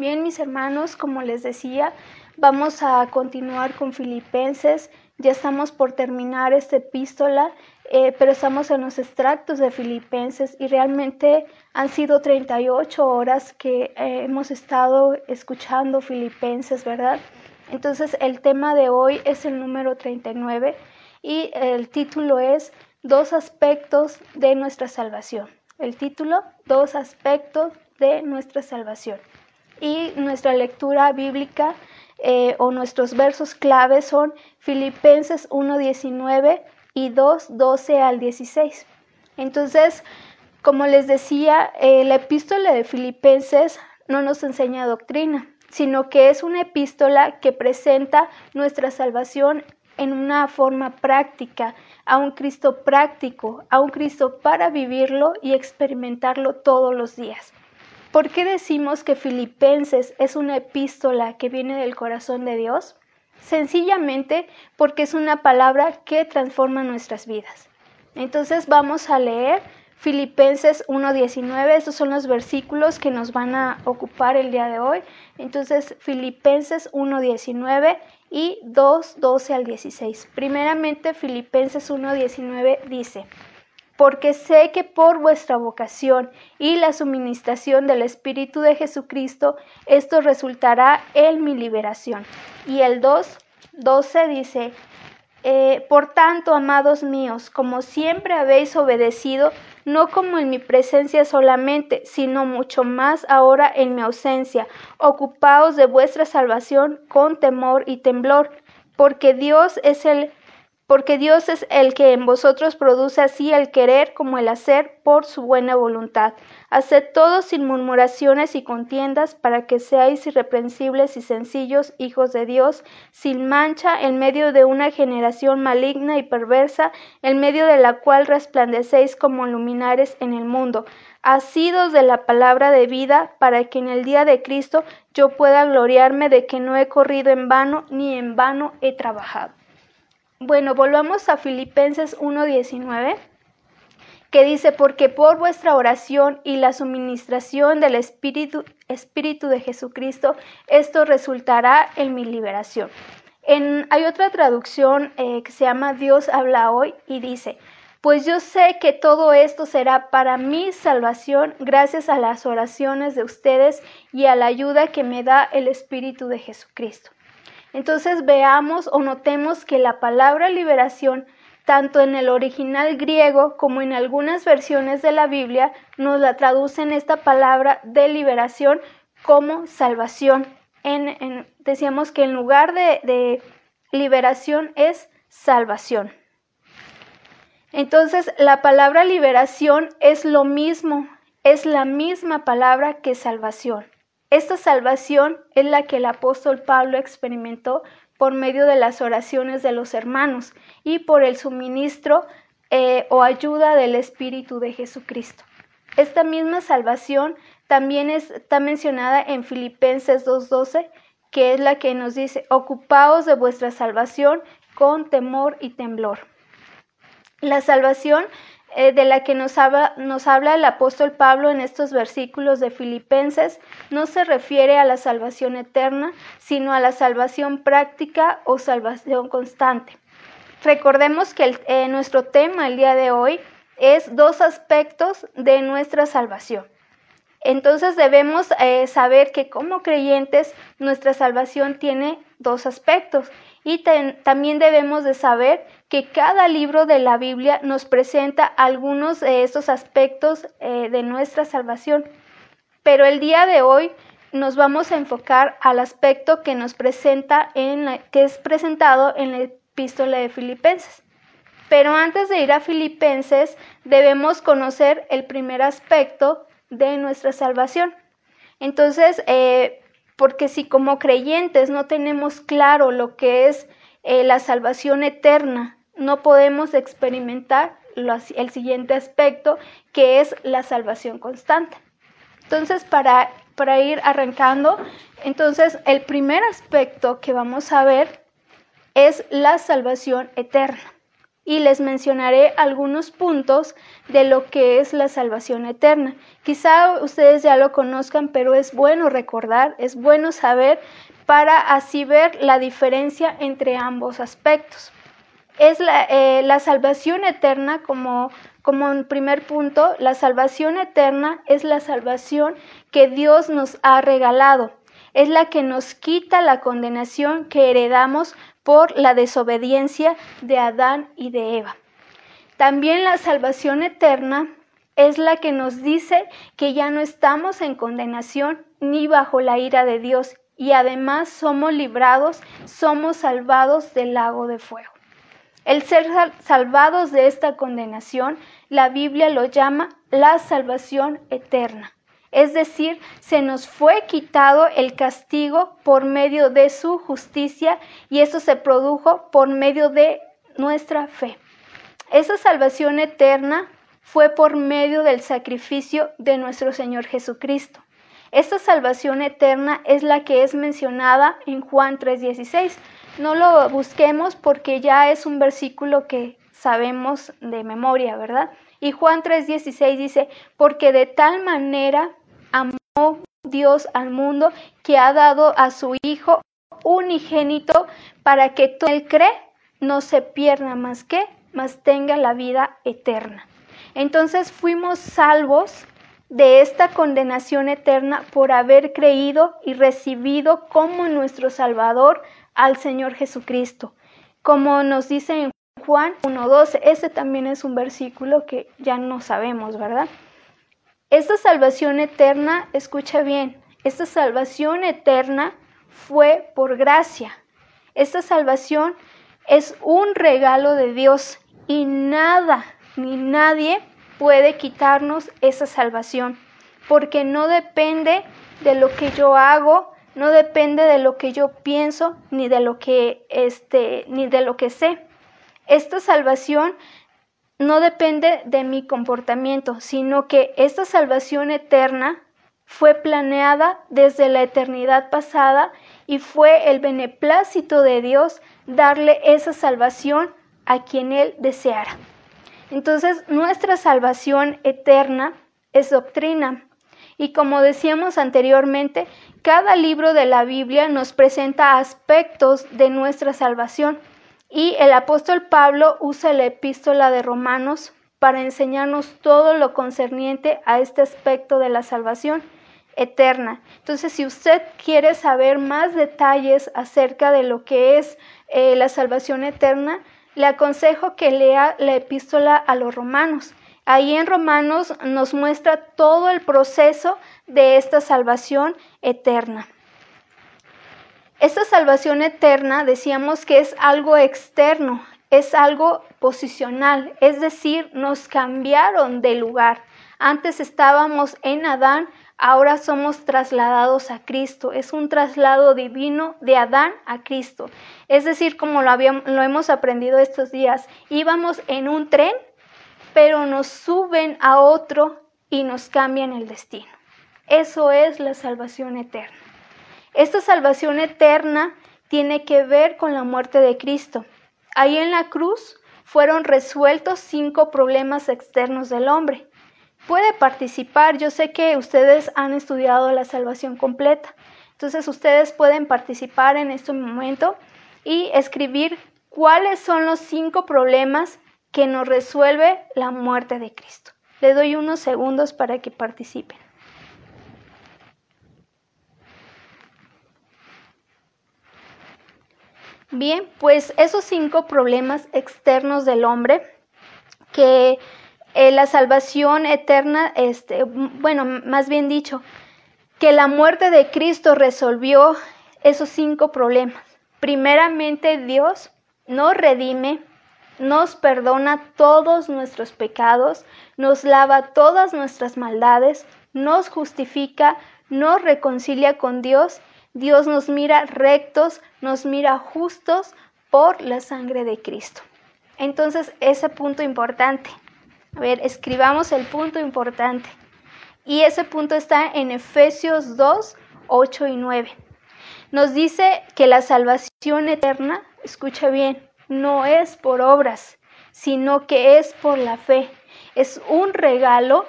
bien, mis hermanos, como les decía, vamos a continuar con Filipenses. Ya estamos por terminar esta epístola, eh, pero estamos en los extractos de Filipenses y realmente han sido 38 horas que eh, hemos estado escuchando Filipenses, ¿verdad? Entonces el tema de hoy es el número 39 y el título es Dos aspectos de nuestra salvación. El título, Dos aspectos de nuestra salvación. Y nuestra lectura bíblica eh, o nuestros versos claves son Filipenses 1.19 y 2.12 al 16. Entonces, como les decía, eh, la epístola de Filipenses no nos enseña doctrina, sino que es una epístola que presenta nuestra salvación en una forma práctica, a un Cristo práctico, a un Cristo para vivirlo y experimentarlo todos los días. ¿Por qué decimos que Filipenses es una epístola que viene del corazón de Dios? Sencillamente porque es una palabra que transforma nuestras vidas. Entonces vamos a leer Filipenses 1.19, estos son los versículos que nos van a ocupar el día de hoy. Entonces, Filipenses 1.19 y 2.12 al 16. Primeramente, Filipenses 1.19 dice, porque sé que por vuestra vocación y la suministración del Espíritu de Jesucristo, esto resultará en mi liberación. Y el 2.12 dice, eh, por tanto, amados míos, como siempre habéis obedecido, no como en mi presencia solamente, sino mucho más ahora en mi ausencia, ocupaos de vuestra salvación con temor y temblor, porque Dios es el porque Dios es el que en vosotros produce así el querer como el hacer por su buena voluntad. Haced todo sin murmuraciones y contiendas, para que seáis irreprensibles y sencillos hijos de Dios, sin mancha, en medio de una generación maligna y perversa, en medio de la cual resplandecéis como luminares en el mundo, asidos de la palabra de vida, para que en el día de Cristo yo pueda gloriarme de que no he corrido en vano, ni en vano he trabajado. Bueno, volvamos a Filipenses 1.19, que dice, porque por vuestra oración y la suministración del Espíritu, Espíritu de Jesucristo, esto resultará en mi liberación. En, hay otra traducción eh, que se llama Dios habla hoy y dice, pues yo sé que todo esto será para mi salvación gracias a las oraciones de ustedes y a la ayuda que me da el Espíritu de Jesucristo. Entonces veamos o notemos que la palabra liberación, tanto en el original griego como en algunas versiones de la Biblia, nos la traducen esta palabra de liberación como salvación. Decíamos que en lugar de liberación es salvación. Entonces, la palabra liberación es lo mismo, es la misma palabra que salvación. Esta salvación es la que el apóstol Pablo experimentó por medio de las oraciones de los hermanos y por el suministro eh, o ayuda del Espíritu de Jesucristo. Esta misma salvación también está mencionada en Filipenses 2.12, que es la que nos dice, ocupaos de vuestra salvación con temor y temblor. La salvación eh, de la que nos habla, el apóstol Pablo en estos versículos de Filipenses no se refiere a la salvación eterna, sino a la salvación práctica o salvación constante. Recordemos que eh, nuestro tema el día de hoy es dos aspectos de nuestra salvación. Entonces debemos eh, saber que como creyentes nuestra salvación tiene dos aspectos y también debemos de saber que cada libro de la Biblia nos presenta algunos de estos aspectos eh, de nuestra salvación. Pero el día de hoy nos vamos a enfocar al aspecto que nos presenta en que es presentado en la epístola de Filipenses. Pero antes de ir a Filipenses, debemos conocer el primer aspecto de nuestra salvación. Entonces, eh, porque si como creyentes no tenemos claro lo que es eh, la salvación eterna, no podemos experimentar el siguiente aspecto, que es la salvación constante. Entonces, para, para ir arrancando, entonces el primer aspecto que vamos a ver es la salvación eterna. Y les mencionaré algunos puntos de lo que es la salvación eterna. Quizá ustedes ya lo conozcan, pero es bueno recordar, es bueno saber para así ver la diferencia entre ambos aspectos. Es la, eh, salvación eterna como como primer punto, la salvación eterna es la salvación que Dios nos ha regalado. Es la que nos quita la condenación que heredamos por la desobediencia de Adán y de Eva. También la salvación eterna es la que nos dice que ya no estamos en condenación ni bajo la ira de Dios y además somos librados, somos salvados del lago de fuego. El ser salvados de esta condenación, la Biblia lo llama la salvación eterna. Es decir, se nos fue quitado el castigo por medio de su justicia y eso se produjo por medio de nuestra fe. Esa salvación eterna fue por medio del sacrificio de nuestro Señor Jesucristo. Esta salvación eterna es la que es mencionada en Juan 3:16 no lo busquemos porque ya es un versículo que sabemos de memoria, ¿verdad? Y Juan 3:16 dice, porque de tal manera amó Dios al mundo que ha dado a su Hijo unigénito para que todo el cree no se pierda más que, más tenga la vida eterna. Entonces fuimos salvos de esta condenación eterna por haber creído y recibido como nuestro Salvador al Señor Jesucristo. Como nos dice en Juan 1.12, ese también es un versículo que ya no sabemos, ¿verdad? Esta salvación eterna, escucha bien, esta salvación eterna fue por gracia. Esta salvación es un regalo de Dios y nada ni nadie puede quitarnos esa salvación, porque no depende de lo que yo hago, no depende de lo que yo pienso ni de lo que este ni de lo que sé. Esta salvación no depende de mi comportamiento, sino que esta salvación eterna fue planeada desde la eternidad pasada y fue el beneplácito de Dios darle esa salvación a quien Él deseara. Entonces, nuestra salvación eterna es doctrina. Y como decíamos anteriormente, cada libro de la Biblia nos presenta aspectos de nuestra salvación y el apóstol Pablo usa la epístola de Romanos para enseñarnos todo lo concerniente a este aspecto de la salvación eterna. Entonces, si usted quiere saber más detalles acerca de lo que es eh, la salvación eterna, le aconsejo que lea la epístola a los romanos. Ahí en Romanos nos muestra todo el proceso de esta salvación eterna. Esta salvación eterna decíamos que es algo externo, es algo posicional, es decir, nos cambiaron de lugar. Antes estábamos en Adán, ahora somos trasladados a Cristo. Es un traslado divino de Adán a Cristo. Es decir, como lo, lo hemos aprendido estos días, íbamos en un tren, pero nos suben a otro y nos cambian el destino. Eso es la salvación eterna. Esta salvación eterna tiene que ver con la muerte de Cristo. Ahí en la cruz fueron resueltos cinco problemas externos del hombre. Puede participar, yo sé que ustedes han estudiado la salvación completa, entonces ustedes pueden participar en este momento y escribir cuáles son los cinco problemas que nos resuelve la muerte de Cristo. Le doy unos segundos para que participen. Bien, pues esos cinco problemas externos del hombre, que eh, la salvación eterna, este, bueno, más bien dicho, que la muerte de Cristo resolvió esos cinco problemas. Primeramente, Dios nos redime, nos perdona todos nuestros pecados, nos lava todas nuestras maldades, nos justifica, nos reconcilia con Dios Dios nos mira rectos, nos mira justos por la sangre de Cristo. Entonces, ese punto importante. A ver, escribamos el punto importante. Y ese punto está en Efesios 2, 8 y 9. Nos dice que la salvación eterna, escucha bien, no es por obras, sino que es por la fe. Es un regalo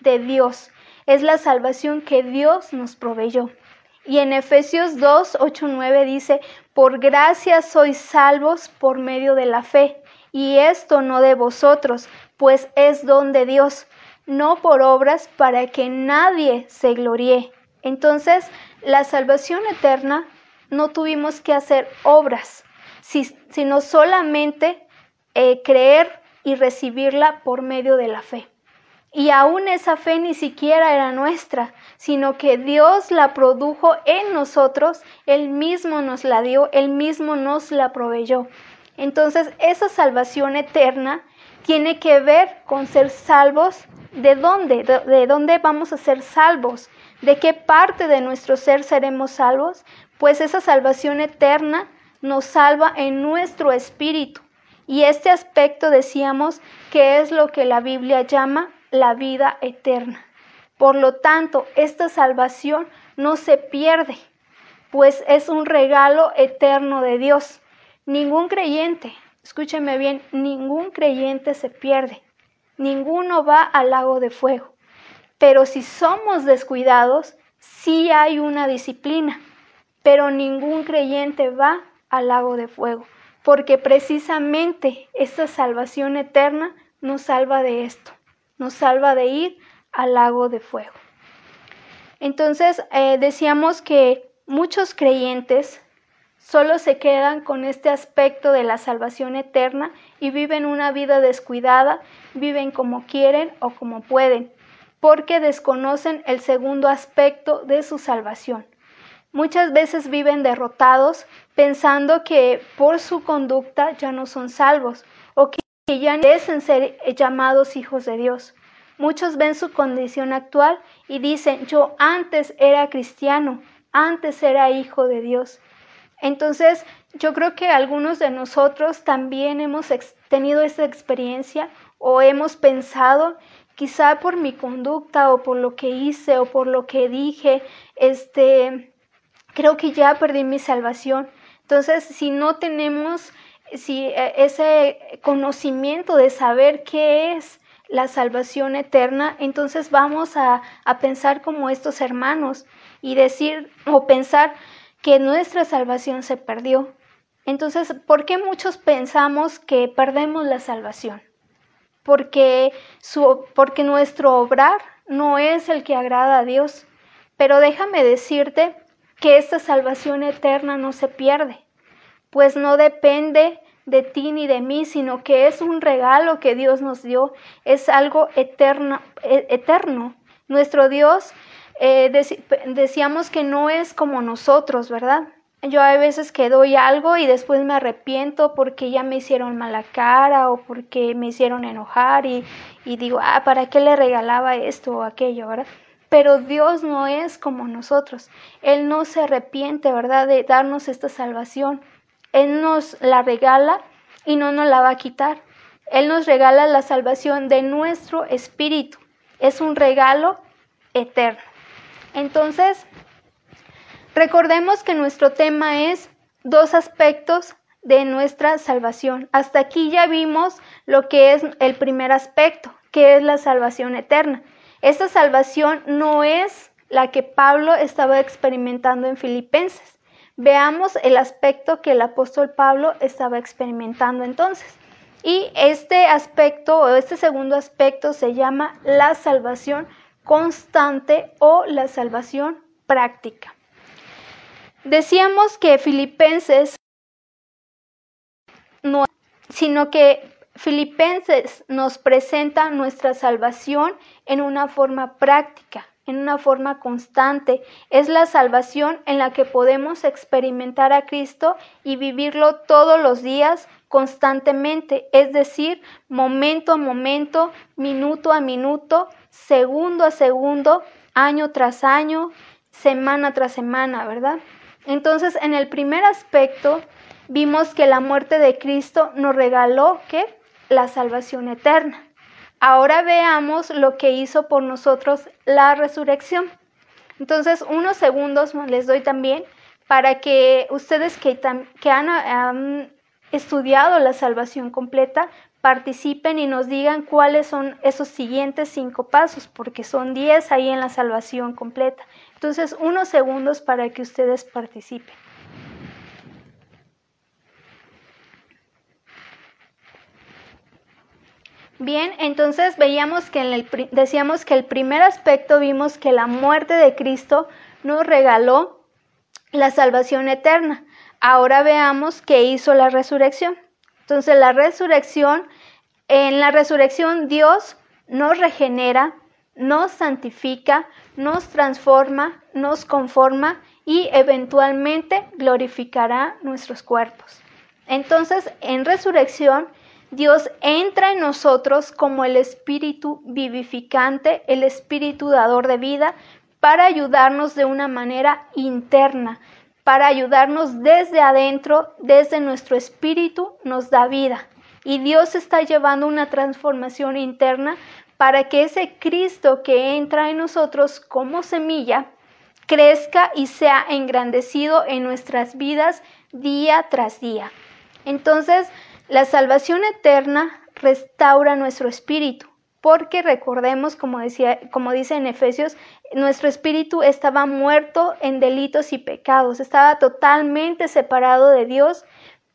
de Dios. Es la salvación que Dios nos proveyó. Y en Efesios 2, 8, 9 dice, por gracia sois salvos por medio de la fe, y esto no de vosotros, pues es don de Dios, no por obras para que nadie se gloríe. Entonces, la salvación eterna no tuvimos que hacer obras, sino solamente eh, creer y recibirla por medio de la fe. Y aún esa fe ni siquiera era nuestra, sino que Dios la produjo en nosotros, Él mismo nos la dio, Él mismo nos la proveyó. Entonces, esa salvación eterna tiene que ver con ser salvos. ¿De dónde? ¿De dónde vamos a ser salvos? ¿De qué parte de nuestro ser seremos salvos? Pues esa salvación eterna nos salva en nuestro espíritu. Y este aspecto decíamos que es lo que la Biblia llama la vida eterna. Por lo tanto, esta salvación no se pierde, pues es un regalo eterno de Dios. Ningún creyente, escúcheme bien, ningún creyente se pierde. Ninguno va al lago de fuego. Pero si somos descuidados, sí hay una disciplina. Pero ningún creyente va al lago de fuego, porque precisamente esta salvación eterna nos salva de esto nos salva de ir al lago de fuego. Entonces, eh, decíamos que muchos creyentes solo se quedan con este aspecto de la salvación eterna y viven una vida descuidada, viven como quieren o como pueden, porque desconocen el segundo aspecto de su salvación. Muchas veces viven derrotados pensando que por su conducta ya no son salvos o que ya merecen ser llamados hijos de Dios. Muchos ven su condición actual y dicen, yo antes era cristiano, antes era hijo de Dios. Entonces, yo creo que algunos de nosotros también hemos tenido esa experiencia o hemos pensado, quizá por mi conducta o por lo que hice o por lo que dije, este, creo que ya perdí mi salvación. Entonces, si no tenemos si e, ese conocimiento de saber qué es la salvación eterna, entonces vamos a, a, pensar como estos hermanos y decir o pensar que nuestra salvación se perdió. Entonces, ¿por qué muchos pensamos que perdemos la salvación? Porque, su, porque nuestro obrar no es el que agrada a Dios. Pero déjame decirte que esta salvación eterna no se pierde pues no depende de ti ni de mí, sino que es un regalo que Dios nos dio, es algo eterno. E, eterno. Nuestro Dios, eh, decíamos que no es como nosotros, ¿verdad? Yo hay veces que doy algo y después me arrepiento porque ya me hicieron mala cara o porque me hicieron enojar y, y digo, ah, ¿para qué le regalaba esto o aquello, verdad? Pero Dios no es como nosotros. Él no se arrepiente, ¿verdad?, de darnos esta salvación. Él nos la regala y no nos la va a quitar. Él nos regala la salvación de nuestro espíritu. Es un regalo eterno. Entonces, recordemos que nuestro tema es dos aspectos de nuestra salvación. Hasta aquí ya vimos lo que es el primer aspecto, que es la salvación eterna. Esta salvación no es la que Pablo estaba experimentando en Filipenses. Veamos el aspecto que el apóstol Pablo estaba experimentando entonces. Y este aspecto o este segundo aspecto se llama la salvación constante o la salvación práctica. Decíamos que Filipenses no, sino que Filipenses nos presenta nuestra salvación en una forma práctica en una forma constante. Es la salvación en la que podemos experimentar a Cristo y vivirlo todos los días constantemente, es decir, momento a momento, minuto a minuto, segundo a segundo, año tras año, semana tras semana, ¿verdad? Entonces, en el primer aspecto, vimos que la muerte de Cristo nos regaló ¿qué? La salvación eterna. Ahora veamos lo que hizo por nosotros la resurrección. Entonces, unos segundos les doy también para que ustedes que, han, estudiado la salvación completa, participen y nos digan cuáles son esos siguientes cinco pasos, porque son diez ahí en la salvación completa. Entonces, unos segundos para que ustedes participen. Bien, entonces veíamos que en el, decíamos que el primer aspecto vimos que la muerte de Cristo nos regaló la salvación eterna. Ahora veamos qué hizo la resurrección. Entonces la resurrección, en la resurrección Dios nos regenera, nos santifica, nos transforma, nos conforma y eventualmente glorificará nuestros cuerpos. Entonces, en resurrección, Dios entra en nosotros como el espíritu vivificante, el espíritu dador de vida, para ayudarnos de una manera interna, para ayudarnos desde adentro, desde nuestro espíritu, nos da vida. Y Dios está llevando una transformación interna para que ese Cristo que entra en nosotros como semilla crezca y sea engrandecido en nuestras vidas día tras día. Entonces, la salvación eterna restaura nuestro espíritu, porque recordemos, como, decía, como dice en Efesios, nuestro espíritu estaba muerto en delitos y pecados, estaba totalmente separado de Dios,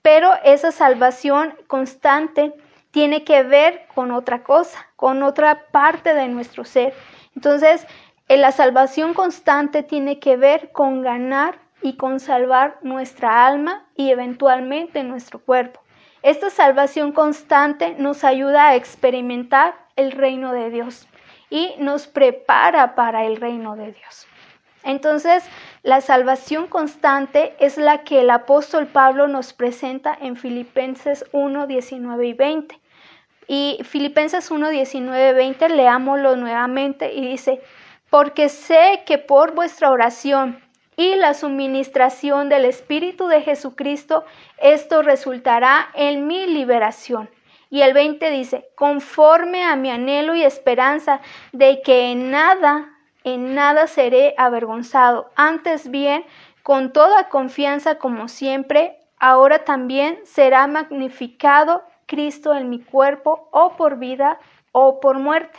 pero esa salvación constante tiene que ver con otra cosa, con otra parte de nuestro ser. Entonces, la salvación constante tiene que ver con ganar y con salvar nuestra alma y eventualmente nuestro cuerpo. Esta salvación constante nos ayuda a experimentar el reino de Dios y nos prepara para el reino de Dios. Entonces, la salvación constante es la que el apóstol Pablo nos presenta en Filipenses 1, 19 y 20. Y Filipenses 1, 19 y 20, leámoslo nuevamente y dice, porque sé que por vuestra oración y la suministración del Espíritu de Jesucristo, esto resultará en mi liberación. Y el 20 dice, conforme a mi anhelo y esperanza de que en nada, en nada seré avergonzado, antes bien, con toda confianza como siempre, ahora también será magnificado Cristo en mi cuerpo, o por vida o por muerte.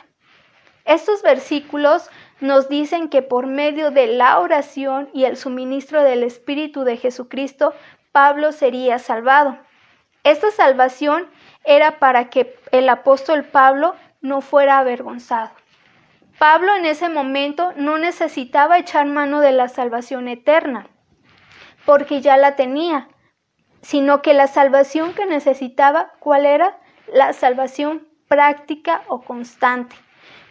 Estos versículos nos dicen que por medio de la oración y el suministro del Espíritu de Jesucristo, Pablo sería salvado. Esta salvación era para que el apóstol Pablo no fuera avergonzado. Pablo en ese momento no necesitaba echar mano de la salvación eterna, porque ya la tenía, sino que la salvación que necesitaba, ¿cuál era? La salvación práctica o constante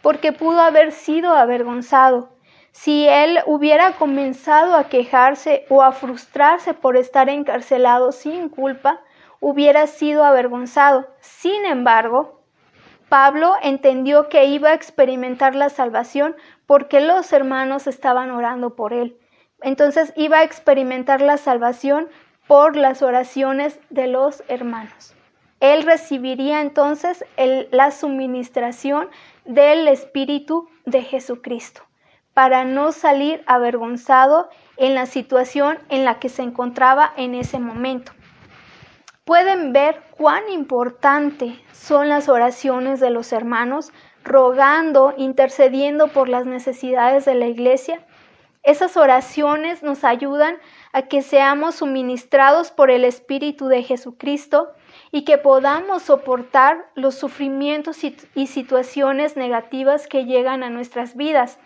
porque pudo haber sido avergonzado. Si él hubiera comenzado a quejarse o a frustrarse por estar encarcelado sin culpa, hubiera sido avergonzado. Sin embargo, Pablo entendió que iba a experimentar la salvación porque los hermanos estaban orando por él. Entonces iba a experimentar la salvación por las oraciones de los hermanos. Él recibiría entonces la suministración del Espíritu de Jesucristo, para no salir avergonzado en la situación en la que se encontraba en ese momento. Pueden ver cuán importante son las oraciones de los hermanos, rogando, intercediendo por las necesidades de la iglesia. Esas oraciones nos ayudan a que seamos suministrados por el Espíritu de Jesucristo y que podamos soportar los sufrimientos y, situaciones negativas que llegan a nuestras vidas.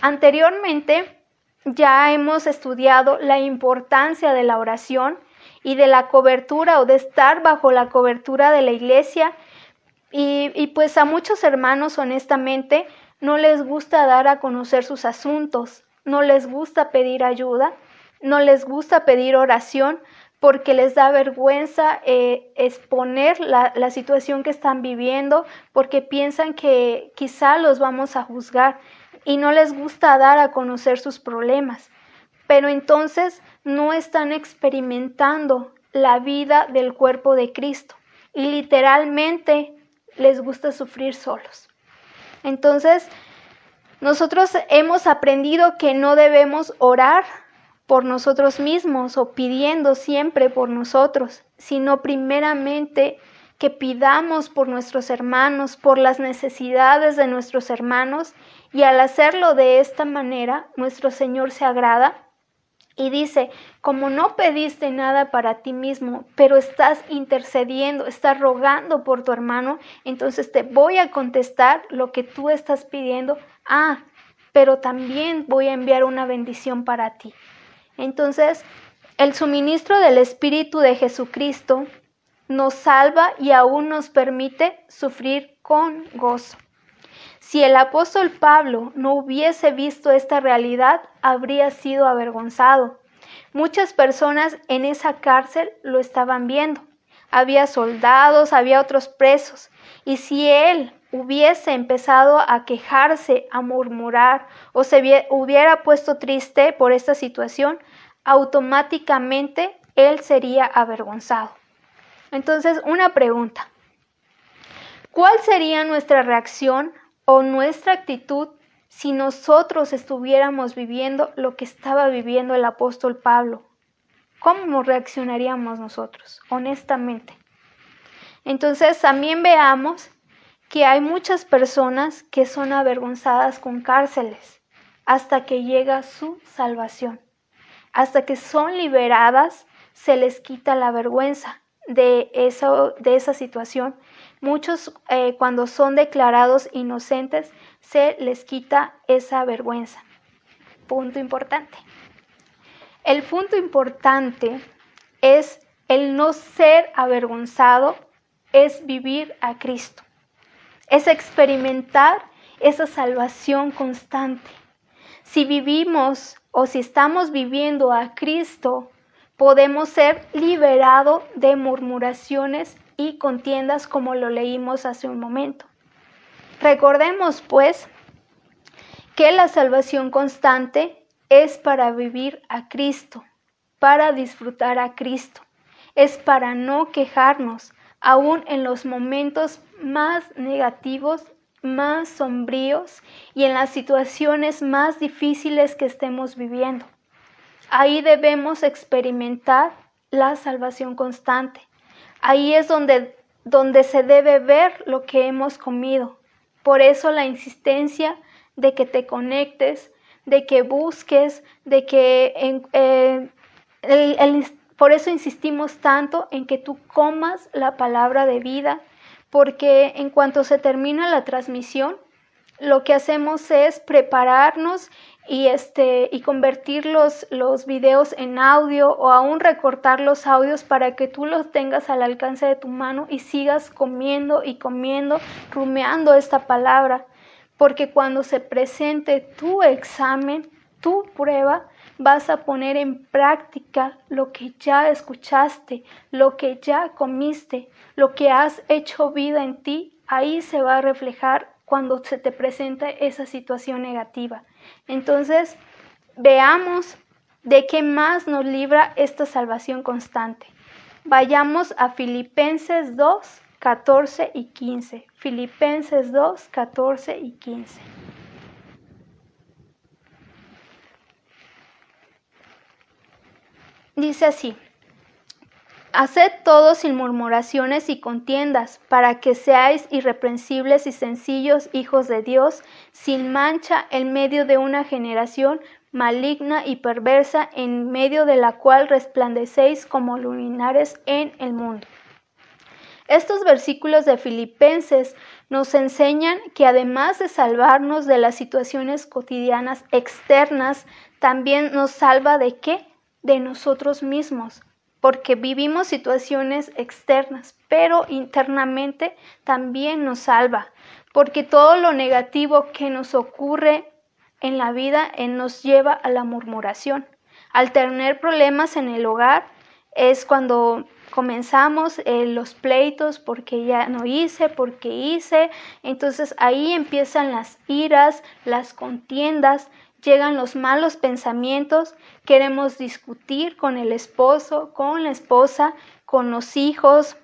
Anteriormente ya hemos estudiado la importancia de la oración y de la cobertura o de estar bajo la cobertura de la iglesia y, y pues a muchos hermanos honestamente no les gusta dar a conocer sus asuntos, no les gusta pedir ayuda, no les gusta pedir oración porque les da vergüenza eh, exponer la, la, situación que están viviendo, porque piensan que quizá los vamos a juzgar y no les gusta dar a conocer sus problemas. Pero entonces no están experimentando la vida del cuerpo de Cristo y literalmente les gusta sufrir solos. Entonces, nosotros hemos aprendido que no debemos orar por nosotros mismos o pidiendo siempre por nosotros, sino primeramente que pidamos por nuestros hermanos, por las necesidades de nuestros hermanos, y al hacerlo de esta manera, nuestro Señor se agrada y dice, como no pediste nada para ti mismo, pero estás intercediendo, estás rogando por tu hermano, entonces te voy a contestar lo que tú estás pidiendo. Ah, pero también voy a enviar una bendición para ti. Entonces, el suministro del Espíritu de Jesucristo nos salva y aún nos permite sufrir con gozo. Si el apóstol Pablo no hubiese visto esta realidad, habría sido avergonzado. Muchas personas en esa cárcel lo estaban viendo. Había soldados, había otros presos. Y si él hubiese empezado a quejarse, a murmurar o se hubiera puesto triste por esta situación, automáticamente él sería avergonzado. Entonces, una pregunta. ¿Cuál sería nuestra reacción o nuestra actitud si nosotros estuviéramos viviendo lo que estaba viviendo el apóstol Pablo? ¿Cómo reaccionaríamos nosotros, honestamente? Entonces también veamos que hay muchas personas que son avergonzadas con cárceles hasta que llega su salvación. Hasta que son liberadas, se les quita la vergüenza de, eso, de esa situación Muchos eh, cuando son declarados inocentes se les quita esa vergüenza. Punto importante. El punto importante es el no ser avergonzado, es vivir a Cristo, es experimentar esa salvación constante. Si vivimos o si estamos viviendo a Cristo, podemos ser liberados de murmuraciones y contiendas como lo leímos hace un momento. Recordemos, pues, que la salvación constante es para vivir a Cristo, para disfrutar a Cristo, es para no quejarnos, aún en los momentos más negativos, más sombríos y en las situaciones más difíciles que estemos viviendo. Ahí debemos experimentar la salvación constante, Ahí es donde, donde se debe ver lo que hemos comido. Por eso la insistencia de que te conectes, de que busques, de que eh, por eso insistimos tanto en que tú comas la palabra de vida, porque en cuanto se termina la transmisión, lo que hacemos es prepararnos y este y convertir los, los videos en audio o aún recortar los audios para que tú los tengas al alcance de tu mano y sigas comiendo y comiendo, rumeando esta palabra, porque cuando se presente tu examen, tu prueba, vas a poner en práctica lo que ya escuchaste, lo que ya comiste, lo que has hecho vida en ti, ahí se va a reflejar cuando se te presente esa situación negativa. Entonces, veamos de qué más nos libra esta salvación constante. Vayamos a Filipenses 2, 14 y 15. Filipenses 2, 14 y 15. Dice así, Haced todo sin murmuraciones y contiendas, para que seáis irreprensibles y sencillos hijos de Dios, sin mancha en medio de una generación maligna y perversa, en medio de la cual resplandecéis como luminares en el mundo. Estos versículos de Filipenses nos enseñan que además de salvarnos de las situaciones cotidianas externas, también nos salva de qué? De nosotros mismos porque vivimos situaciones externas, pero internamente también nos salva, porque todo lo negativo que nos ocurre en la vida eh, nos lleva a la murmuración. Al tener problemas en el hogar es cuando comenzamos eh, los pleitos porque ya no hice, porque hice, entonces ahí empiezan las iras, las contiendas, llegan los malos pensamientos, queremos discutir con el esposo, con la esposa, con los hijos,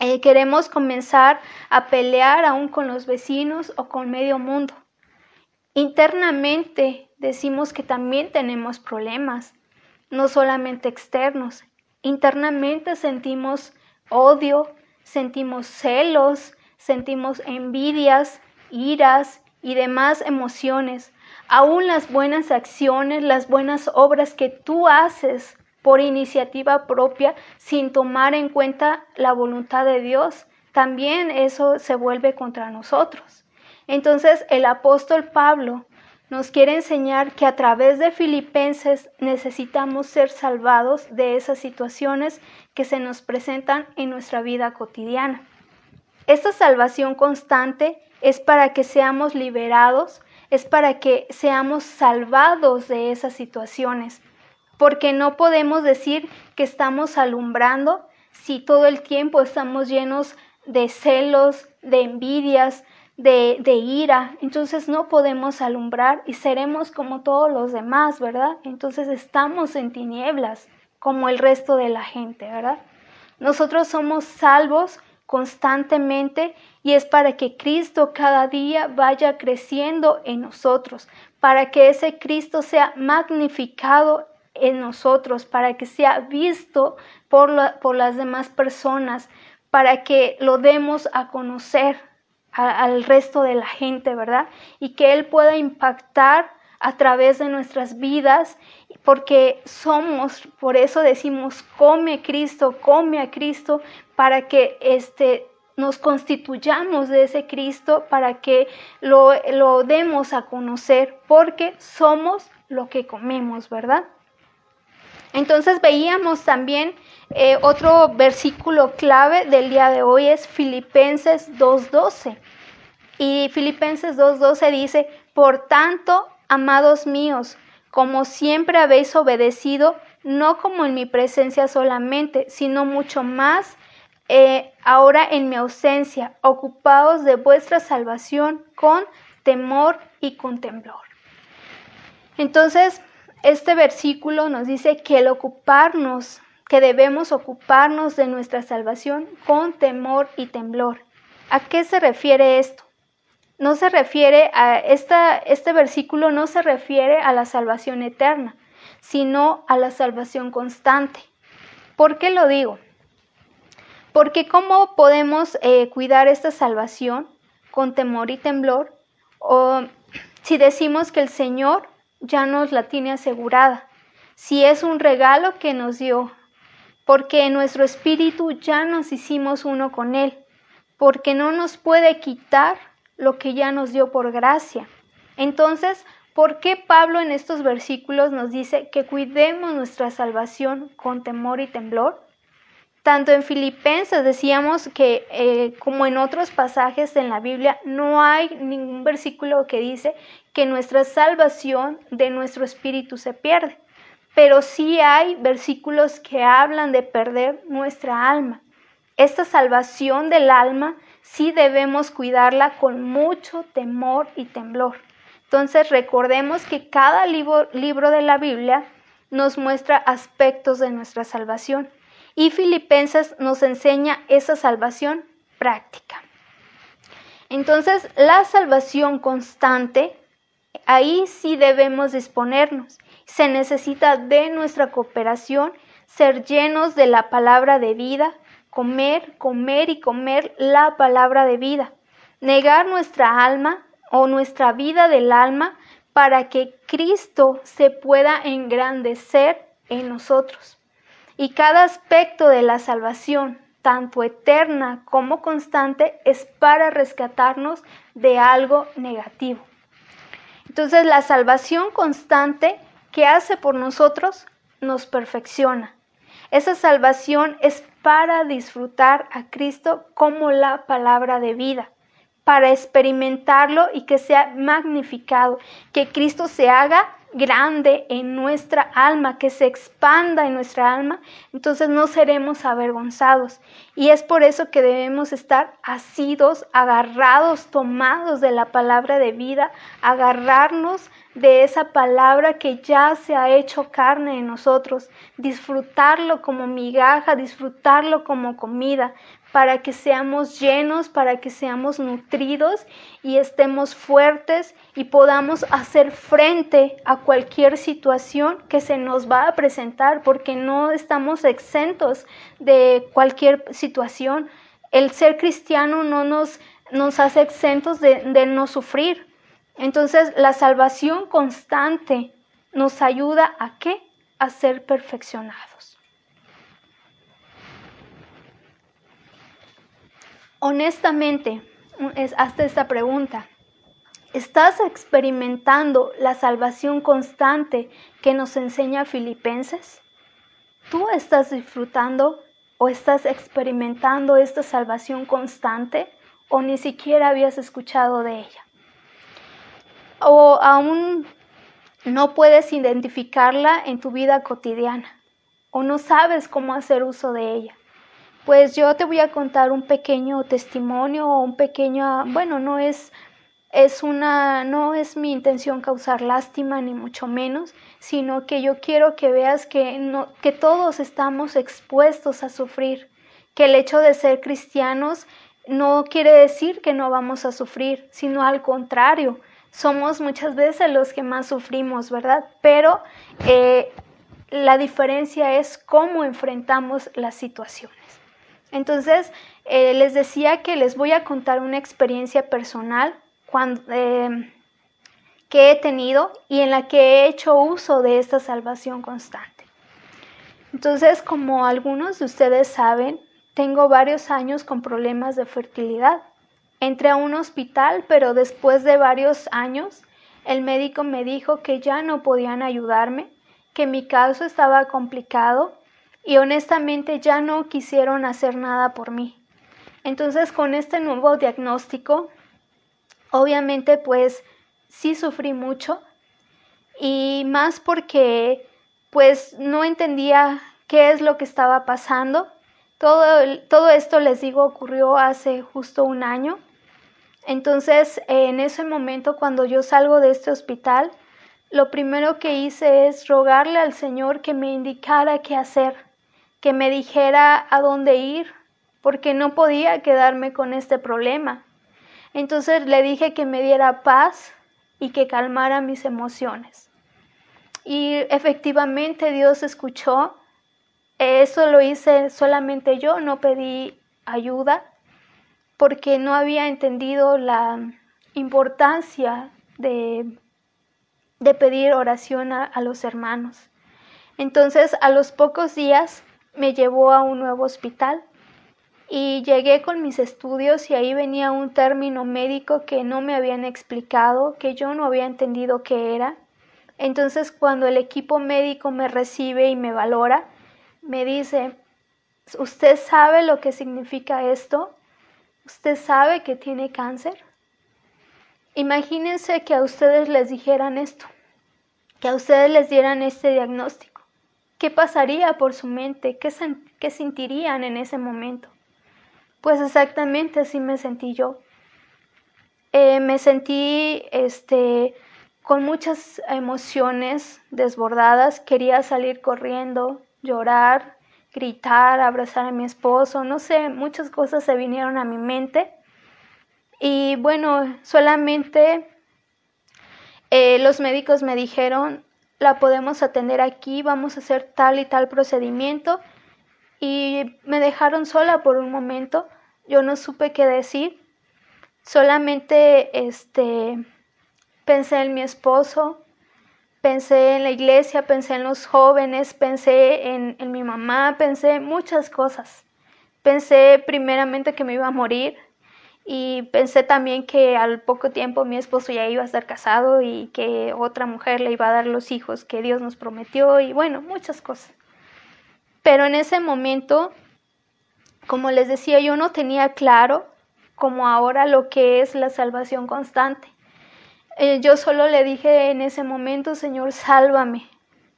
eh, queremos comenzar a pelear aún con los vecinos o con medio mundo. Internamente decimos que también tenemos problemas, no solamente externos. Internamente sentimos odio, sentimos celos, sentimos envidias, iras y demás emociones. Aún las buenas acciones, las buenas obras que tú haces por iniciativa propia sin tomar en cuenta la voluntad de Dios, también eso se vuelve contra nosotros. Entonces el apóstol Pablo nos quiere enseñar que a través de Filipenses necesitamos ser salvados de esas situaciones que se nos presentan en nuestra vida cotidiana. Esta salvación constante es para que seamos liberados, es para que seamos salvados de esas situaciones, porque no podemos decir que estamos alumbrando si todo el tiempo estamos llenos de celos, de envidias, de, ira, entonces no podemos alumbrar y seremos como todos los demás, ¿verdad? Entonces estamos en tinieblas como el resto de la gente, ¿verdad? Nosotros somos salvos constantemente y es para que Cristo cada día vaya creciendo en nosotros, para que ese Cristo sea magnificado en nosotros, para que sea visto por, por las demás personas, para que lo demos a conocer al resto de la gente, ¿verdad? Y que Él pueda impactar a través de nuestras vidas, porque somos, por eso decimos, come Cristo, come a Cristo, para que este, nos constituyamos de ese Cristo, para que lo, lo demos a conocer, porque somos lo que comemos, ¿verdad? Entonces veíamos también eh, otro versículo clave del día de hoy es Filipenses 2.12. Y Filipenses 2.12 dice, por tanto, amados míos, como siempre habéis obedecido, no como en mi presencia solamente, sino mucho más eh, ahora en mi ausencia, ocupados de vuestra salvación con temor y con temblor. Entonces, este versículo nos dice que el ocuparnos, que debemos ocuparnos de nuestra salvación con temor y temblor. ¿A qué se refiere esto? No se refiere a esta, este versículo no se refiere a la salvación eterna, sino a la salvación constante. ¿Por qué lo digo? Porque ¿cómo podemos eh, cuidar esta salvación con temor y temblor? O si decimos que el Señor ya nos la tiene asegurada, si es un regalo que nos dio, porque en nuestro espíritu ya nos hicimos uno con Él, porque no nos puede quitar lo que ya nos dio por gracia. Entonces, ¿por qué Pablo en estos versículos nos dice que cuidemos nuestra salvación con temor y temblor? Tanto en Filipenses decíamos que, eh, como en otros pasajes en la Biblia, no hay ningún versículo que dice que nuestra salvación de nuestro espíritu se pierde, pero sí hay versículos que hablan de perder nuestra alma. Esta salvación del alma sí debemos cuidarla con mucho temor y temblor. Entonces recordemos que cada libro, libro de la Biblia nos muestra aspectos de nuestra salvación y Filipenses nos enseña esa salvación práctica. Entonces, la salvación constante, ahí sí debemos disponernos. Se necesita de nuestra cooperación, ser llenos de la palabra de vida, comer, comer y comer la palabra de vida, negar nuestra alma o nuestra vida del alma para que Cristo se pueda engrandecer en nosotros y cada aspecto de la salvación, tanto eterna como constante, es para rescatarnos de algo negativo. Entonces la salvación constante que hace por nosotros nos perfecciona. Esa salvación es para disfrutar a Cristo como la palabra de vida, para experimentarlo y que sea magnificado, que Cristo se haga grande en nuestra alma, que se expanda en nuestra alma, entonces no seremos avergonzados. Y es por eso que debemos estar asidos, agarrados, tomados de la palabra de vida, agarrarnos de esa palabra que ya se ha hecho carne en nosotros, disfrutarlo como migaja, disfrutarlo como comida, para que seamos llenos, para que seamos nutridos y estemos fuertes y podamos hacer frente a cualquier situación que se nos va a presentar, porque no estamos exentos de cualquier situación. El ser cristiano no nos, nos hace exentos de, no sufrir. Entonces, la salvación constante nos ayuda a qué? A ser perfeccionados. Honestamente, hasta esta pregunta. ¿Estás experimentando la salvación constante que nos enseña Filipenses? ¿Tú estás disfrutando o estás experimentando esta salvación constante o ni siquiera habías escuchado de ella? ¿O aún no puedes identificarla en tu vida cotidiana o no sabes cómo hacer uso de ella? Pues yo te voy a contar un pequeño testimonio o un pequeño, bueno, no es es una no es mi intención causar lástima ni mucho menos, sino que yo quiero que veas que no que todos estamos expuestos a sufrir, que el hecho de ser cristianos no quiere decir que no vamos a sufrir, sino al contrario, somos muchas veces los que más sufrimos, ¿verdad? Pero eh, la diferencia es cómo enfrentamos las situaciones. Entonces, eh, les decía que les voy a contar una experiencia personal eh, que he tenido y en la que he hecho uso de esta salvación constante. Entonces, como algunos de ustedes saben, tengo varios años con problemas de fertilidad. Entré a un hospital, pero después de varios años, el médico me dijo que ya no podían ayudarme, que mi caso estaba complicado y honestamente ya no quisieron hacer nada por mí. Entonces con este nuevo diagnóstico, obviamente pues sí sufrí mucho y más porque pues no entendía qué es lo que estaba pasando. Todo, todo esto, les digo, ocurrió hace justo un año. Entonces, en ese momento, cuando yo salgo de este hospital, lo primero que hice es rogarle al Señor que me indicara qué hacer que me dijera a dónde ir, porque no podía quedarme con este problema. Entonces le dije que me diera paz y que calmara mis emociones. Y efectivamente Dios escuchó. Eso lo hice solamente yo, no pedí ayuda, porque no había entendido la importancia de, de pedir oración a, a los hermanos. Entonces, a los pocos días, me llevó a un nuevo hospital y llegué con mis estudios y ahí venía un término médico que no me habían explicado, que yo no había entendido qué era. Entonces cuando el equipo médico me recibe y me valora, me dice, ¿usted sabe lo que significa esto? ¿Usted sabe que tiene cáncer? Imagínense que a ustedes les dijeran esto, que a ustedes les dieran este diagnóstico. ¿Qué pasaría por su mente? ¿Qué, ¿Qué, sentirían en ese momento? Pues exactamente así me sentí yo. Eh, me sentí este, con muchas emociones desbordadas. Quería salir corriendo, llorar, gritar, abrazar a mi esposo. No sé, muchas cosas se vinieron a mi mente. Y bueno, solamente eh, los médicos me dijeron, la podemos atender aquí, vamos a hacer tal y tal procedimiento. Y me dejaron sola por un momento, yo no supe qué decir, solamente este, pensé en mi esposo, pensé en la iglesia, pensé en los jóvenes, pensé en, en mi mamá, pensé en muchas cosas. Pensé primeramente que me iba a morir, y pensé también que al poco tiempo mi esposo ya iba a estar casado y que otra mujer le iba a dar los hijos que Dios nos prometió y bueno, muchas cosas. Pero en ese momento, como les decía, yo no tenía claro como ahora lo que es la salvación constante. Eh, yo solo le dije en ese momento, Señor, sálvame.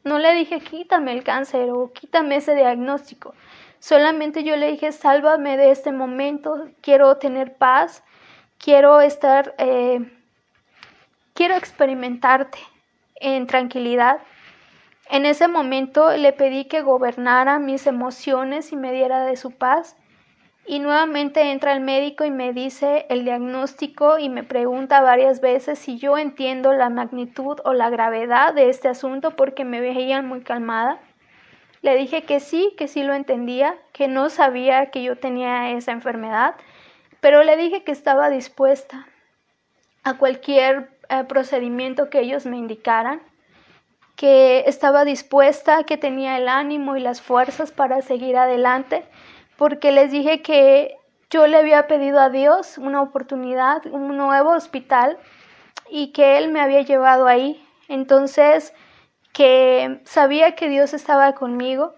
No le dije, quítame el cáncer o quítame ese diagnóstico. Solamente yo le dije, sálvame de este momento, quiero tener paz, quiero estar, eh, quiero experimentarte en tranquilidad. En ese momento le pedí que gobernara mis emociones y me diera de su paz. Y nuevamente entra el médico y me dice el diagnóstico y me pregunta varias veces si yo entiendo la magnitud o la gravedad de este asunto porque me veían muy calmada. Le dije que sí, que sí lo entendía, que no sabía que yo tenía esa enfermedad, pero le dije que estaba dispuesta a cualquier eh, procedimiento que ellos me indicaran, que estaba dispuesta, que tenía el ánimo y las fuerzas para seguir adelante, porque les dije que yo le había pedido a Dios una oportunidad, un nuevo hospital, y que Él me había llevado ahí. Entonces, que sabía que Dios estaba conmigo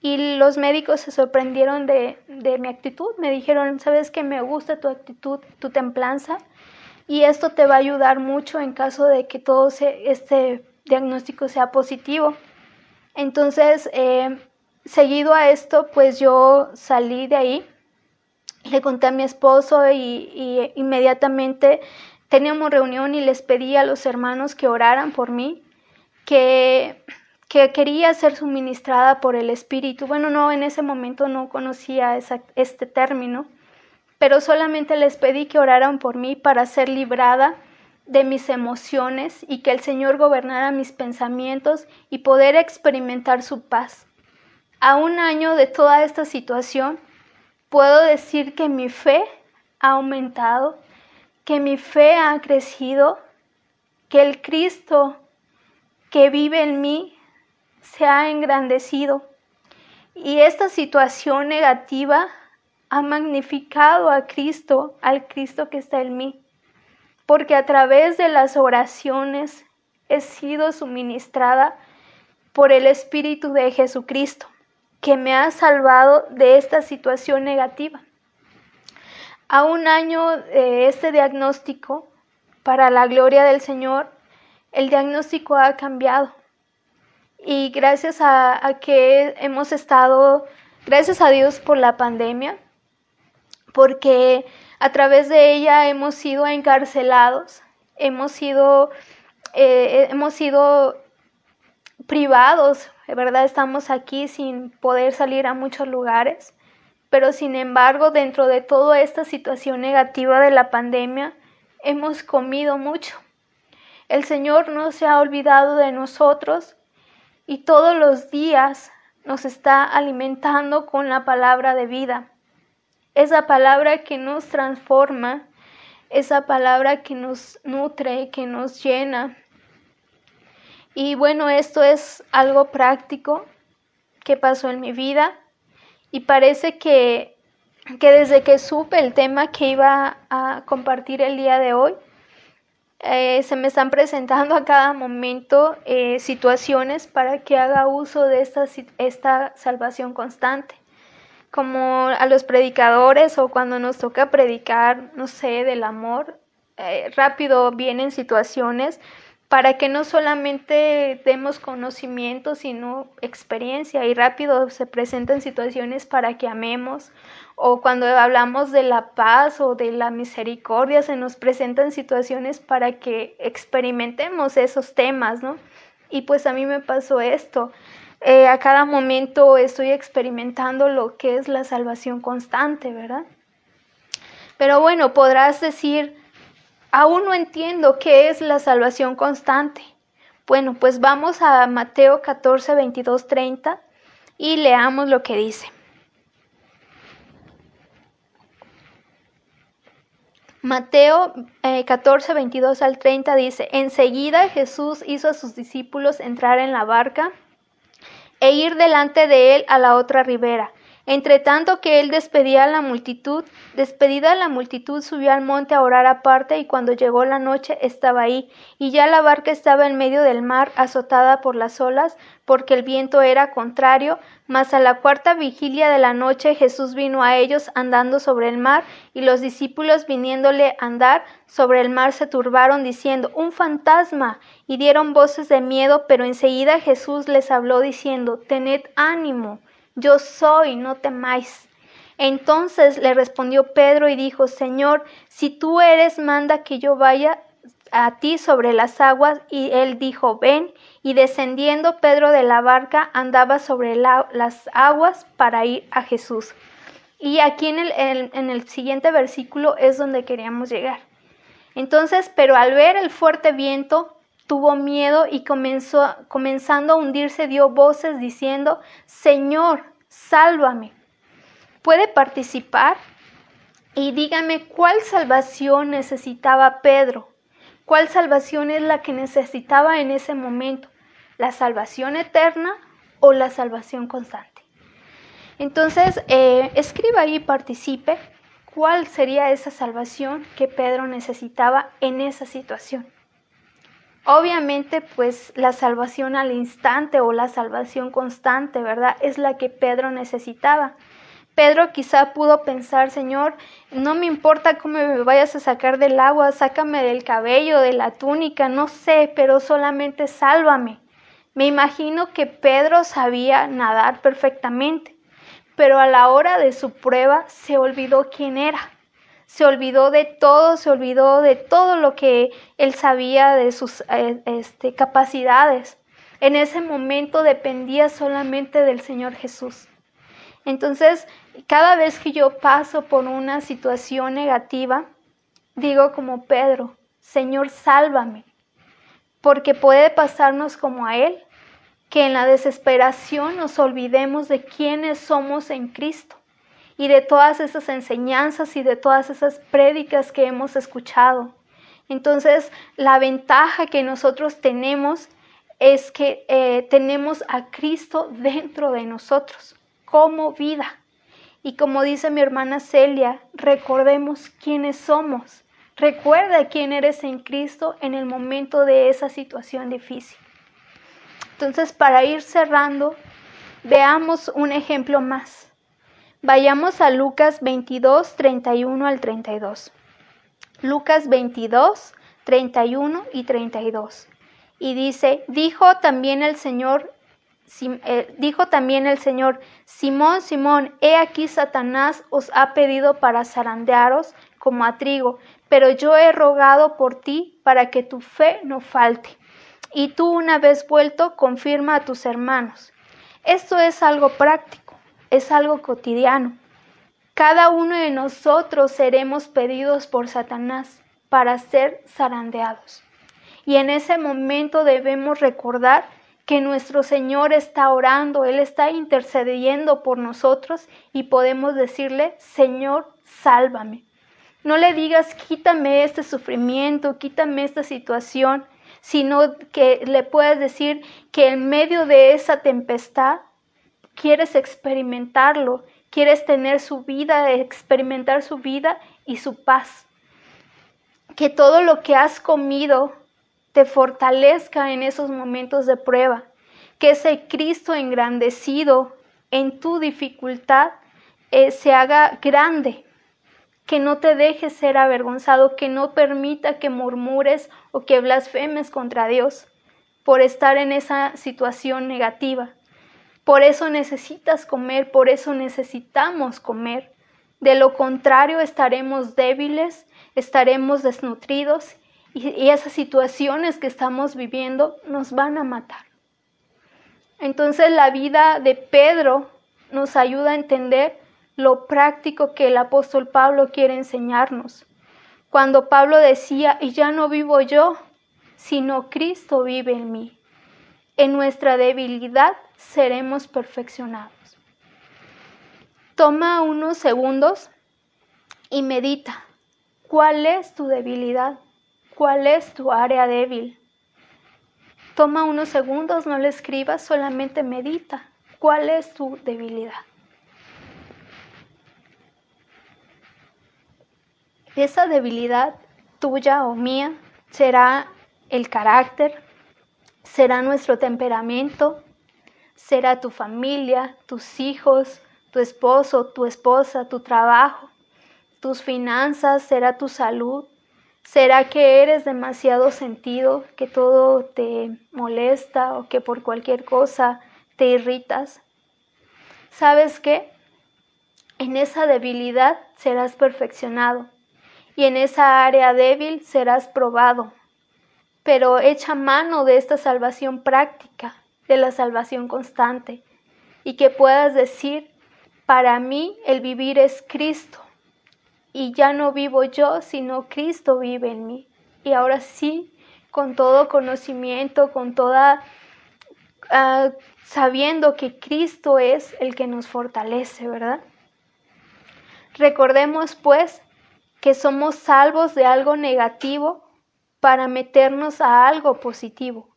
y los médicos se sorprendieron de, mi actitud. Me dijeron, sabes que me gusta tu actitud, tu templanza y esto te va a ayudar mucho en caso de que todo este diagnóstico sea positivo. Entonces, eh, seguido a esto, pues yo salí de ahí, le conté a mi esposo y, y inmediatamente teníamos reunión y les pedí a los hermanos que oraran por mí que, que quería ser suministrada por el Espíritu. Bueno, no, en ese momento no conocía este término, pero solamente les pedí que oraran por mí para ser librada de mis emociones y que el Señor gobernara mis pensamientos y poder experimentar su paz. A un año de toda esta situación, puedo decir que mi fe ha aumentado, que mi fe ha crecido, que el Cristo que vive en mí se ha engrandecido y esta situación negativa ha magnificado a Cristo, al Cristo que está en mí, porque a través de las oraciones he sido suministrada por el Espíritu de Jesucristo, que me ha salvado de esta situación negativa. A un año de este diagnóstico, para la gloria del Señor, el diagnóstico ha cambiado. Y gracias a, que hemos estado, gracias a Dios por la pandemia, porque a través de ella hemos sido encarcelados, hemos sido, eh, hemos sido privados, de verdad estamos aquí sin poder salir a muchos lugares, pero sin embargo dentro de toda esta situación negativa de la pandemia hemos comido mucho, el Señor no se ha olvidado de nosotros y todos los días nos está alimentando con la palabra de vida. Esa palabra que nos transforma, esa palabra que nos nutre, que nos llena. Y bueno, esto es algo práctico que pasó en mi vida y parece que, que desde que supe el tema que iba a compartir el día de hoy, eh, se me están presentando a cada momento eh, situaciones para que haga uso de esta, esta salvación constante. Como a los predicadores o cuando nos toca predicar, no sé, del amor, eh, rápido vienen situaciones para que no solamente demos conocimiento, sino experiencia y rápido se presentan situaciones para que amemos o cuando hablamos de la paz o de la misericordia se nos presentan situaciones para que experimentemos esos temas, ¿no? Y pues a mí me pasó esto. Eh, a cada momento estoy experimentando lo que es la salvación constante, ¿verdad? Pero bueno, podrás decir, aún no entiendo qué es la salvación constante. Bueno, pues vamos a Mateo 14, 22, 30 y leamos lo que dice. Mateo 14, eh, 22 al 30 dice, enseguida Jesús hizo a sus discípulos entrar en la barca e ir delante de él a la otra ribera entre tanto que él despedía a la multitud, despedida la multitud subió al monte a orar aparte y cuando llegó la noche estaba ahí, y ya la barca estaba en medio del mar azotada por las olas, porque el viento era contrario, mas a la cuarta vigilia de la noche Jesús vino a ellos andando sobre el mar, y los discípulos viniéndole andar sobre el mar se turbaron diciendo, un fantasma, y dieron voces de miedo, pero enseguida Jesús les habló diciendo, tened ánimo, yo soy, no temáis. Entonces le respondió Pedro y dijo, Señor, si tú eres, manda que yo vaya a ti sobre las aguas. Y él dijo, ven. Y descendiendo Pedro de la barca andaba sobre las aguas para ir a Jesús. Y aquí en el, en el siguiente versículo es donde queríamos llegar. Entonces, pero al ver el fuerte viento, tuvo miedo y comenzó, comenzando a hundirse dio voces diciendo, Señor, sálvame. ¿Puede participar? Y dígame cuál salvación necesitaba Pedro. ¿Cuál salvación es la que necesitaba en ese momento? ¿La salvación eterna o la salvación constante? Entonces, eh, escriba ahí, participe, cuál sería esa salvación que Pedro necesitaba en esa situación. Obviamente, pues la salvación al instante o la salvación constante, ¿verdad? Es la que Pedro necesitaba. Pedro quizá pudo pensar, Señor, no me importa cómo me vayas a sacar del agua, sácame del cabello, de la túnica, no sé, pero solamente sálvame. Me imagino que Pedro sabía nadar perfectamente, pero a la hora de su prueba se olvidó quién era se olvidó de todo, se olvidó de todo lo que él sabía de sus eh, este, capacidades. En ese momento dependía solamente del Señor Jesús. Entonces, cada vez que yo paso por una situación negativa, digo como Pedro, Señor, sálvame, porque puede pasarnos como a Él, que en la desesperación nos olvidemos de quiénes somos en Cristo y de todas esas enseñanzas y de todas esas prédicas que hemos escuchado. Entonces, la ventaja que nosotros tenemos es que eh, tenemos a Cristo dentro de nosotros, como vida. Y como dice mi hermana Celia, recordemos quiénes somos. Recuerda quién eres en Cristo en el momento de esa situación difícil. Entonces, para ir cerrando, veamos un ejemplo más. Vayamos a Lucas 22, 31 al 32. Lucas 22, 31 y 32. Y dice, dijo también el Señor, eh, dijo también el Señor, Simón, Simón, he aquí Satanás os ha pedido para zarandearos como a trigo, pero yo he rogado por ti para que tu fe no falte. Y tú una vez vuelto, confirma a tus hermanos. Esto es algo práctico es algo cotidiano. Cada uno de nosotros seremos pedidos por Satanás para ser zarandeados. Y en ese momento debemos recordar que nuestro Señor está orando, Él está intercediendo por nosotros y podemos decirle, Señor, sálvame. No le digas, quítame este sufrimiento, quítame esta situación, sino que le puedas decir que en medio de esa tempestad quieres experimentarlo, quieres tener su vida, experimentar su vida y su paz. Que todo lo que has comido te fortalezca en esos momentos de prueba. Que ese Cristo engrandecido en tu dificultad eh, se haga grande. Que no te dejes ser avergonzado, que no permita que murmures o que blasfemes contra Dios por estar en esa situación negativa. Por eso necesitas comer, por eso necesitamos comer. De lo contrario estaremos débiles, estaremos desnutridos y, esas situaciones que estamos viviendo nos van a matar. Entonces la vida de Pedro nos ayuda a entender lo práctico que el apóstol Pablo quiere enseñarnos. Cuando Pablo decía, y ya no vivo yo, sino Cristo vive en mí. En nuestra debilidad seremos perfeccionados. Toma unos segundos y medita. ¿Cuál es tu debilidad? ¿Cuál es tu área débil? Toma unos segundos, no le escribas, solamente medita. ¿Cuál es tu debilidad? Esa debilidad tuya o mía será el carácter, será nuestro temperamento, será tu familia, tus hijos, tu esposo, tu esposa, tu trabajo, tus finanzas, será tu salud. ¿Será que eres demasiado sentido, que todo te molesta o que por cualquier cosa te irritas? ¿Sabes qué? En esa debilidad serás perfeccionado y en esa área débil serás probado. Pero echa mano de esta salvación práctica de la salvación constante y que puedas decir, para mí el vivir es Cristo y ya no vivo yo, sino Cristo vive en mí. Y ahora sí, con todo conocimiento, con toda, ah, sabiendo que Cristo es el que nos fortalece, ¿verdad? Recordemos pues que somos salvos de algo negativo para meternos a algo positivo.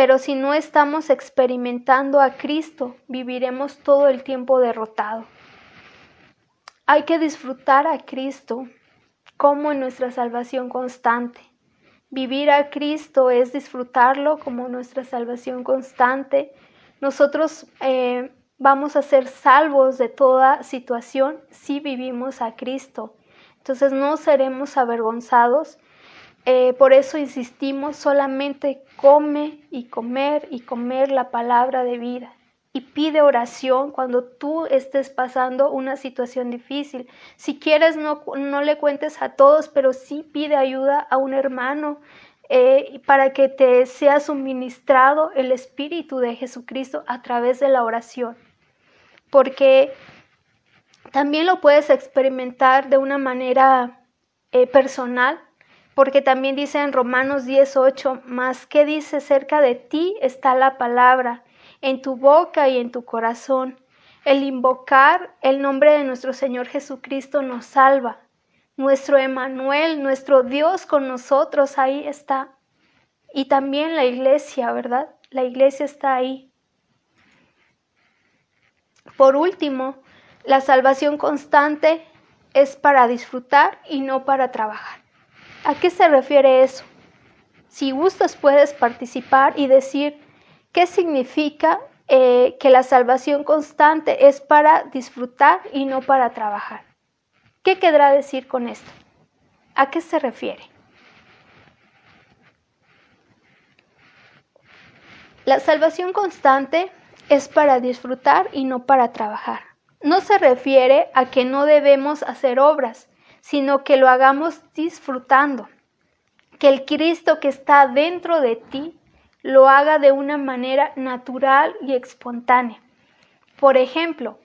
Pero si no estamos experimentando a Cristo, viviremos todo el tiempo derrotado. Hay que disfrutar a Cristo como nuestra salvación constante. Vivir a Cristo es disfrutarlo como nuestra salvación constante. Nosotros eh, vamos a ser salvos de toda situación si vivimos a Cristo. Entonces no seremos avergonzados. Eh, por eso insistimos, solamente come y comer y comer la palabra de vida y pide oración cuando tú estés pasando una situación difícil. Si quieres, no, no le cuentes a todos, pero sí pide ayuda a un hermano eh, para que te sea suministrado el Espíritu de Jesucristo a través de la oración. Porque también lo puedes experimentar de una manera eh, personal, porque también dice en Romanos 18, más que dice cerca de ti está la palabra en tu boca y en tu corazón. El invocar el nombre de nuestro Señor Jesucristo nos salva. Nuestro Emanuel, nuestro Dios con nosotros, ahí está. Y también la iglesia, ¿verdad? La iglesia está ahí. Por último, la salvación constante es para disfrutar y no para trabajar. ¿A qué se refiere eso? Si gustas puedes participar y decir, ¿Qué significa eh, que la salvación constante es para disfrutar y no para trabajar? ¿Qué querrá decir con esto? ¿A qué se refiere? La salvación constante es para disfrutar y no para trabajar. No se refiere a que no debemos hacer obras, sino que lo hagamos disfrutando. Que el Cristo que está dentro de ti lo haga de una manera natural y espontánea. Por ejemplo,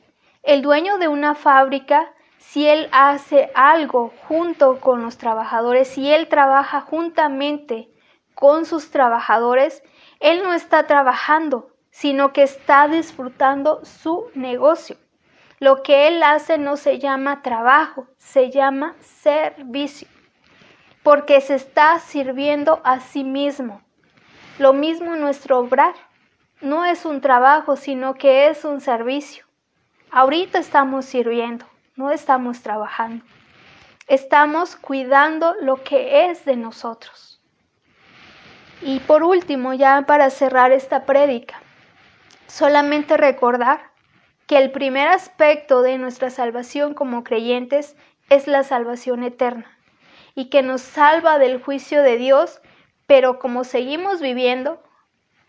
el dueño de una fábrica, si él hace algo junto con los trabajadores, si él trabaja juntamente con sus trabajadores, él no está trabajando, sino que está disfrutando su negocio. Lo que él hace no se llama trabajo, se llama servicio, porque se está sirviendo a sí mismo. Lo mismo nuestro obrar. No es un trabajo, sino que es un servicio. Ahorita estamos sirviendo, no estamos trabajando. Estamos cuidando lo que es de nosotros. Y por último, ya para cerrar esta prédica, solamente recordar que el primer aspecto de nuestra salvación como creyentes es la salvación eterna y que nos salva del juicio de Dios pero como seguimos viviendo,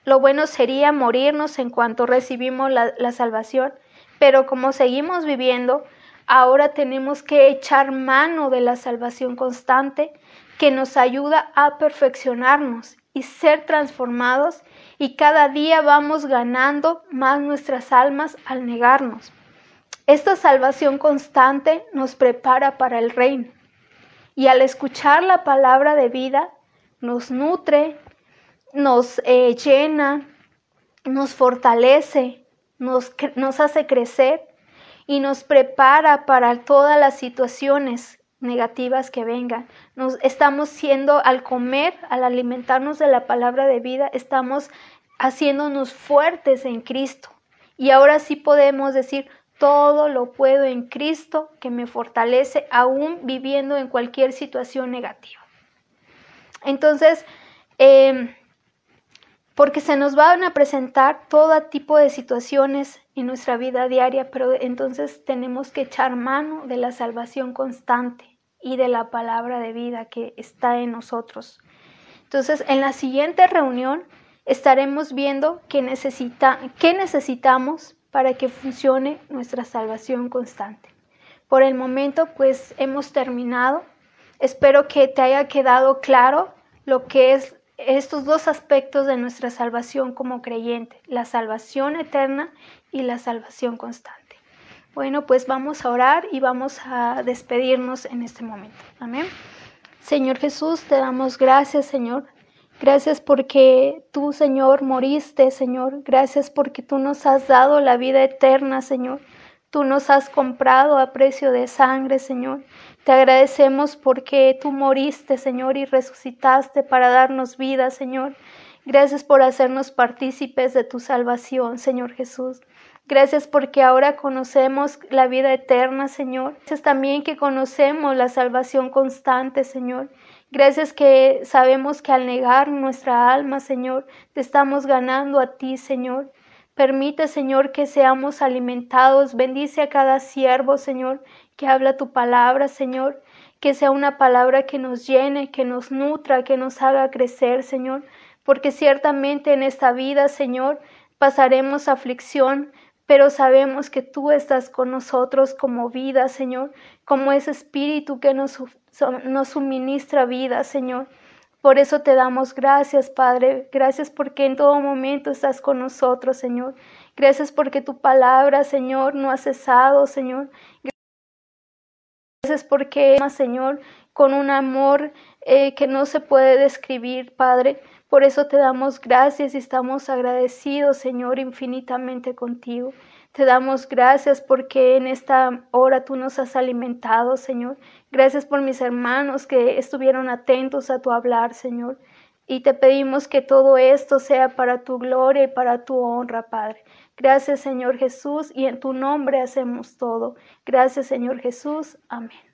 lo bueno sería morirnos en cuanto recibimos la, la salvación, pero como seguimos viviendo, ahora tenemos que echar mano de la salvación constante que nos ayuda a perfeccionarnos y ser transformados y cada día vamos ganando más nuestras almas al negarnos. Esta salvación constante nos prepara para el reino y al escuchar la palabra de vida nos nutre, nos eh, llena, nos fortalece, nos, nos hace crecer y nos prepara para todas las situaciones negativas que vengan. Nos estamos siendo al comer, al alimentarnos de la palabra de vida, estamos haciéndonos fuertes en Cristo. Y ahora sí podemos decir, todo lo puedo en Cristo que me fortalece aún viviendo en cualquier situación negativa. Entonces, em, porque se nos van a presentar todo tipo de situaciones en nuestra vida diaria, pero entonces tenemos que echar mano de la salvación constante y de la palabra de vida que está en nosotros. Entonces, en la siguiente reunión estaremos viendo qué, necesita, qué necesitamos para que funcione nuestra salvación constante. Por el momento, pues hemos terminado. Espero que te haya quedado claro lo que es estos dos aspectos de nuestra salvación como creyente, la salvación eterna y la salvación constante. Bueno, pues vamos a orar y vamos a despedirnos en este momento. Amén. Señor Jesús, te damos gracias, Señor, Gracias porque tú, Señor, moriste, Señor. Gracias porque tú nos has dado la vida eterna, Señor. Tú nos has comprado a precio de sangre, Señor. Te agradecemos porque tú moriste, Señor, y resucitaste para darnos vida, Señor. Gracias por hacernos partícipes de tu salvación, Señor Jesús. Gracias porque ahora conocemos la vida eterna, Señor. Gracias también que conocemos la salvación constante, Señor. Gracias que sabemos que al negar nuestra alma, Señor, te estamos ganando a ti, Señor. Permite, Señor, que seamos alimentados. Bendice a cada siervo, Señor, que habla tu palabra, Señor. Que sea una palabra que nos llene, que nos nutra, que nos haga crecer, Señor. Porque ciertamente en esta vida, Señor, pasaremos aflicción, pero sabemos que tú estás con nosotros como vida, Señor, como ese espíritu que nos, suministra vida, Señor. Por eso te damos gracias, Padre. Gracias porque en todo momento estás con nosotros, Señor. Gracias porque tu palabra, Señor, no ha cesado, Señor. Gracias porque, Señor, con un amor eh, que no se puede describir, Padre. Por eso te damos gracias y estamos agradecidos, Señor, infinitamente contigo. Te damos gracias porque en esta hora tú nos has alimentado, Señor. Gracias por mis hermanos que estuvieron atentos a tu hablar, Señor. Y te pedimos que todo esto sea para tu gloria y para tu honra, Padre. Gracias, Señor Jesús, y en tu nombre hacemos todo. Gracias, Señor Jesús. Amén.